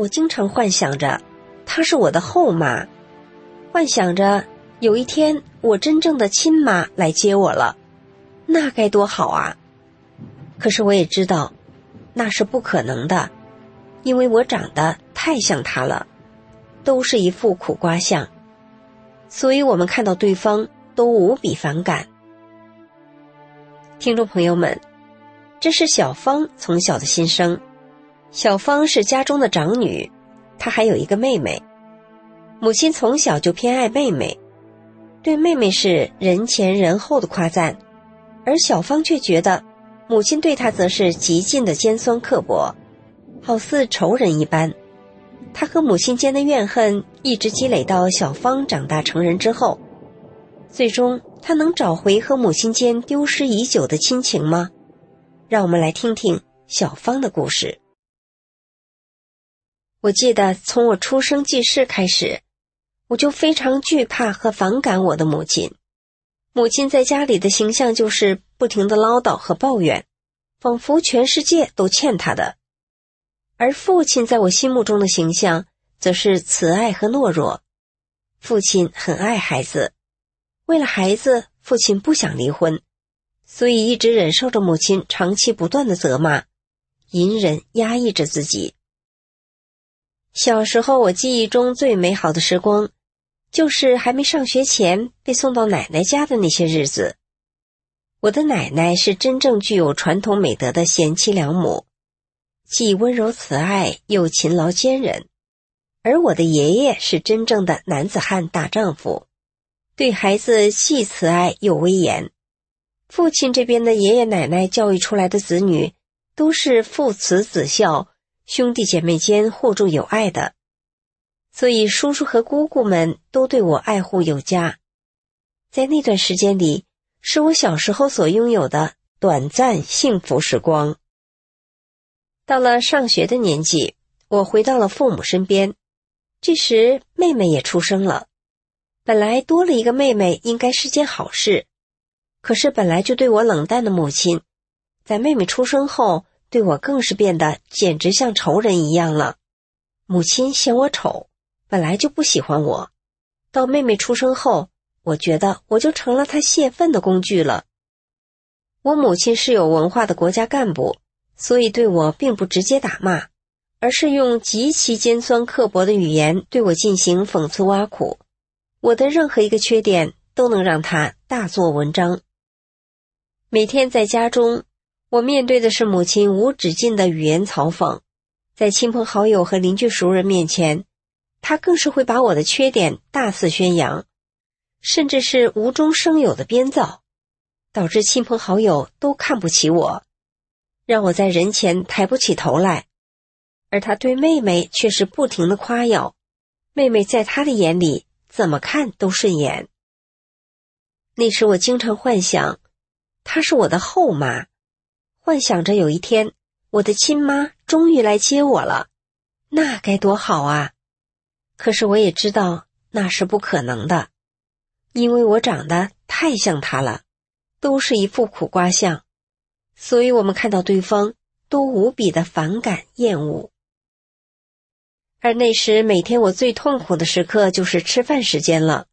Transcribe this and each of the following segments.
我经常幻想着。她是我的后妈，幻想着有一天我真正的亲妈来接我了，那该多好啊！可是我也知道，那是不可能的，因为我长得太像她了，都是一副苦瓜相，所以我们看到对方都无比反感。听众朋友们，这是小芳从小的心声。小芳是家中的长女。她还有一个妹妹，母亲从小就偏爱妹妹，对妹妹是人前人后的夸赞，而小芳却觉得母亲对她则是极尽的尖酸刻薄，好似仇人一般。她和母亲间的怨恨一直积累到小芳长大成人之后，最终她能找回和母亲间丢失已久的亲情吗？让我们来听听小芳的故事。我记得从我出生记事开始，我就非常惧怕和反感我的母亲。母亲在家里的形象就是不停的唠叨和抱怨，仿佛全世界都欠她的；而父亲在我心目中的形象则是慈爱和懦弱。父亲很爱孩子，为了孩子，父亲不想离婚，所以一直忍受着母亲长期不断的责骂，隐忍压抑着自己。小时候，我记忆中最美好的时光，就是还没上学前被送到奶奶家的那些日子。我的奶奶是真正具有传统美德的贤妻良母，既温柔慈爱又勤劳坚韧；而我的爷爷是真正的男子汉大丈夫，对孩子既慈爱又威严。父亲这边的爷爷奶奶教育出来的子女，都是父慈子孝。兄弟姐妹间互助有爱的，所以叔叔和姑姑们都对我爱护有加。在那段时间里，是我小时候所拥有的短暂幸福时光。到了上学的年纪，我回到了父母身边，这时妹妹也出生了。本来多了一个妹妹应该是件好事，可是本来就对我冷淡的母亲，在妹妹出生后。对我更是变得简直像仇人一样了。母亲嫌我丑，本来就不喜欢我。到妹妹出生后，我觉得我就成了她泄愤的工具了。我母亲是有文化的国家干部，所以对我并不直接打骂，而是用极其尖酸刻薄的语言对我进行讽刺挖苦。我的任何一个缺点都能让她大做文章。每天在家中。我面对的是母亲无止境的语言嘲讽，在亲朋好友和邻居熟人面前，她更是会把我的缺点大肆宣扬，甚至是无中生有的编造，导致亲朋好友都看不起我，让我在人前抬不起头来。而他对妹妹却是不停的夸耀，妹妹在他的眼里怎么看都顺眼。那时我经常幻想，她是我的后妈。幻想着有一天，我的亲妈终于来接我了，那该多好啊！可是我也知道那是不可能的，因为我长得太像她了，都是一副苦瓜相，所以我们看到对方都无比的反感厌恶。而那时每天我最痛苦的时刻就是吃饭时间了，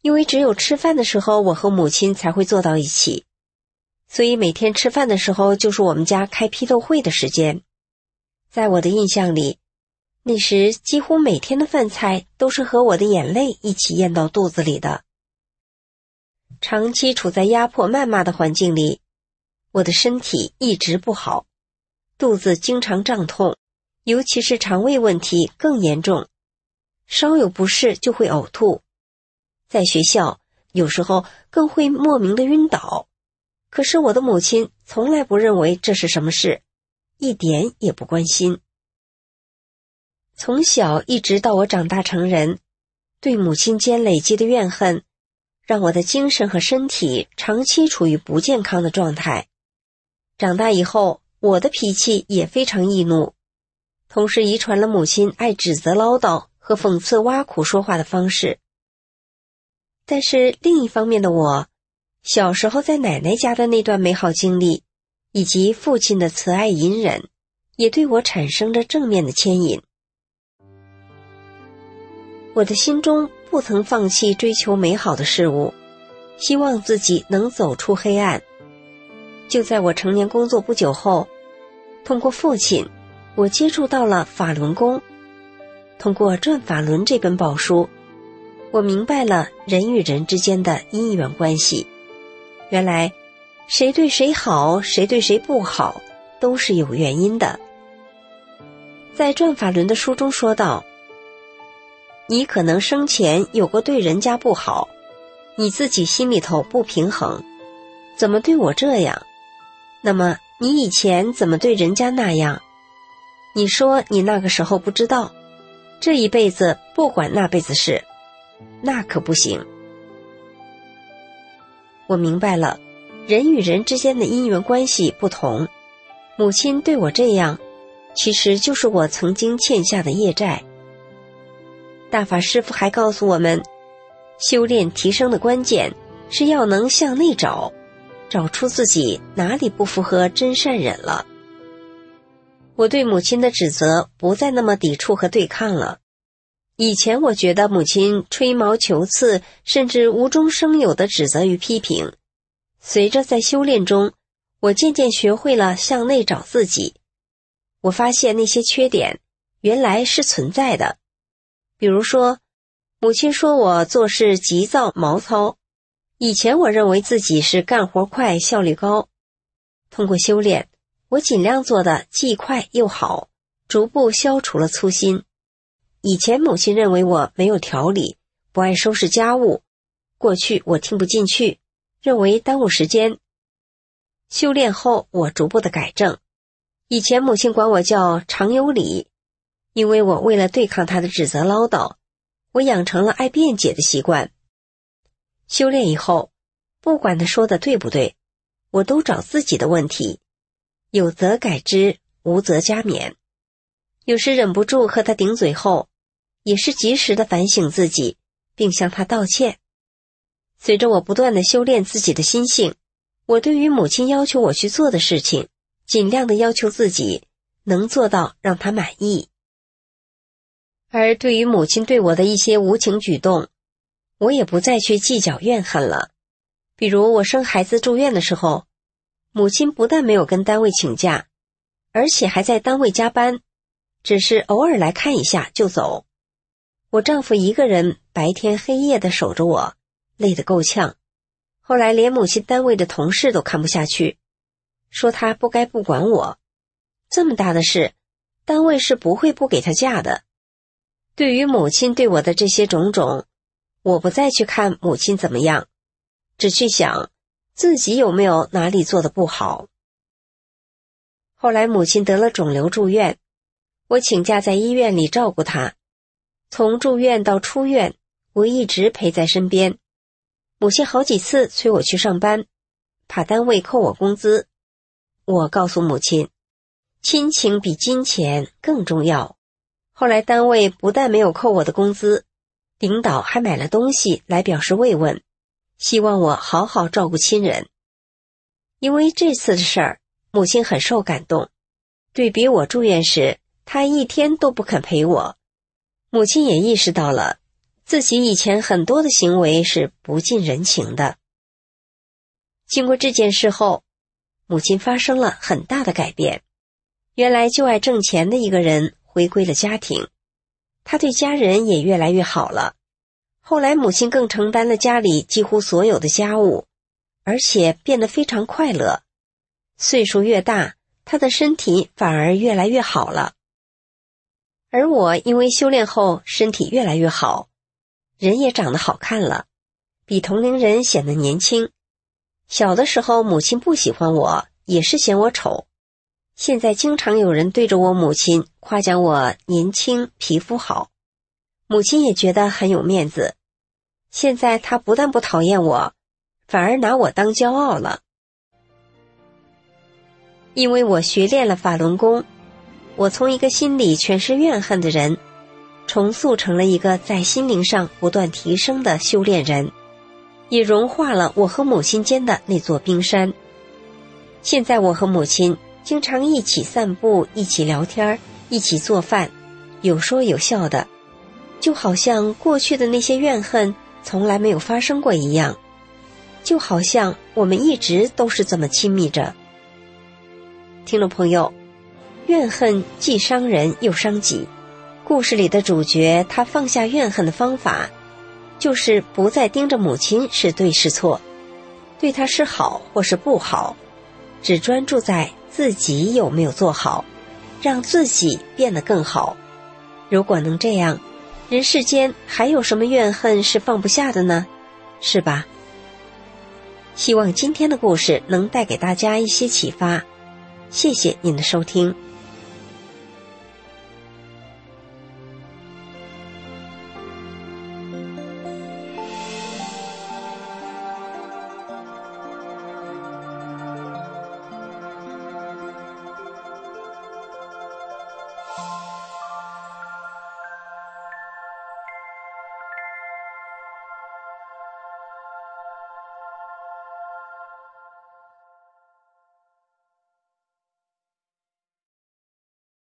因为只有吃饭的时候，我和母亲才会坐到一起。所以每天吃饭的时候，就是我们家开批斗会的时间。在我的印象里，那时几乎每天的饭菜都是和我的眼泪一起咽到肚子里的。长期处在压迫、谩骂的环境里，我的身体一直不好，肚子经常胀痛，尤其是肠胃问题更严重，稍有不适就会呕吐。在学校，有时候更会莫名的晕倒。可是我的母亲从来不认为这是什么事，一点也不关心。从小一直到我长大成人，对母亲间累积的怨恨，让我的精神和身体长期处于不健康的状态。长大以后，我的脾气也非常易怒，同时遗传了母亲爱指责、唠叨和讽刺、挖苦说话的方式。但是另一方面的我。小时候在奶奶家的那段美好经历，以及父亲的慈爱隐忍，也对我产生着正面的牵引。我的心中不曾放弃追求美好的事物，希望自己能走出黑暗。就在我成年工作不久后，通过父亲，我接触到了法轮功。通过《转法轮》这本宝书，我明白了人与人之间的因缘关系。原来，谁对谁好，谁对谁不好，都是有原因的。在《转法轮》的书中说道：“你可能生前有过对人家不好，你自己心里头不平衡，怎么对我这样？那么你以前怎么对人家那样？你说你那个时候不知道，这一辈子不管那辈子事，那可不行。”我明白了，人与人之间的因缘关系不同。母亲对我这样，其实就是我曾经欠下的业债。大法师父还告诉我们，修炼提升的关键是要能向内找，找出自己哪里不符合真善忍了。我对母亲的指责不再那么抵触和对抗了。以前我觉得母亲吹毛求疵，甚至无中生有的指责与批评。随着在修炼中，我渐渐学会了向内找自己。我发现那些缺点原来是存在的。比如说，母亲说我做事急躁毛糙。以前我认为自己是干活快、效率高。通过修炼，我尽量做的既快又好，逐步消除了粗心。以前母亲认为我没有条理，不爱收拾家务。过去我听不进去，认为耽误时间。修炼后，我逐步的改正。以前母亲管我叫常有理，因为我为了对抗她的指责唠叨，我养成了爱辩解的习惯。修炼以后，不管他说的对不对，我都找自己的问题，有则改之，无则加勉。有时忍不住和他顶嘴后。也是及时的反省自己，并向他道歉。随着我不断的修炼自己的心性，我对于母亲要求我去做的事情，尽量的要求自己能做到让她满意。而对于母亲对我的一些无情举动，我也不再去计较怨恨了。比如我生孩子住院的时候，母亲不但没有跟单位请假，而且还在单位加班，只是偶尔来看一下就走。我丈夫一个人白天黑夜的守着我，累得够呛。后来连母亲单位的同事都看不下去，说他不该不管我。这么大的事，单位是不会不给他假的。对于母亲对我的这些种种，我不再去看母亲怎么样，只去想自己有没有哪里做的不好。后来母亲得了肿瘤住院，我请假在医院里照顾她。从住院到出院，我一直陪在身边。母亲好几次催我去上班，怕单位扣我工资。我告诉母亲，亲情比金钱更重要。后来单位不但没有扣我的工资，领导还买了东西来表示慰问，希望我好好照顾亲人。因为这次的事儿，母亲很受感动。对比我住院时，她一天都不肯陪我。母亲也意识到了自己以前很多的行为是不近人情的。经过这件事后，母亲发生了很大的改变。原来就爱挣钱的一个人回归了家庭，他对家人也越来越好了。后来母亲更承担了家里几乎所有的家务，而且变得非常快乐。岁数越大，他的身体反而越来越好了。而我因为修炼后身体越来越好，人也长得好看了，比同龄人显得年轻。小的时候，母亲不喜欢我，也是嫌我丑。现在经常有人对着我母亲夸奖我年轻、皮肤好，母亲也觉得很有面子。现在她不但不讨厌我，反而拿我当骄傲了。因为我学练了法轮功，我从一个心里全是怨恨的人，重塑成了一个在心灵上不断提升的修炼人。也融化了我和母亲间的那座冰山。现在我和母亲经常一起散步，一起聊天，一起做饭，有说有笑的，就好像过去的那些怨恨从来没有发生过一样，就好像我们一直都是这么亲密着。听众朋友，怨恨既伤人又伤己。故事里的主角他放下怨恨的方法。就是不再盯着母亲是对是错，对她是好或是不好，只专注在自己有没有做好，让自己变得更好。如果能这样，人世间还有什么怨恨是放不下的呢？是吧？希望今天的故事能带给大家一些启发。谢谢您的收听。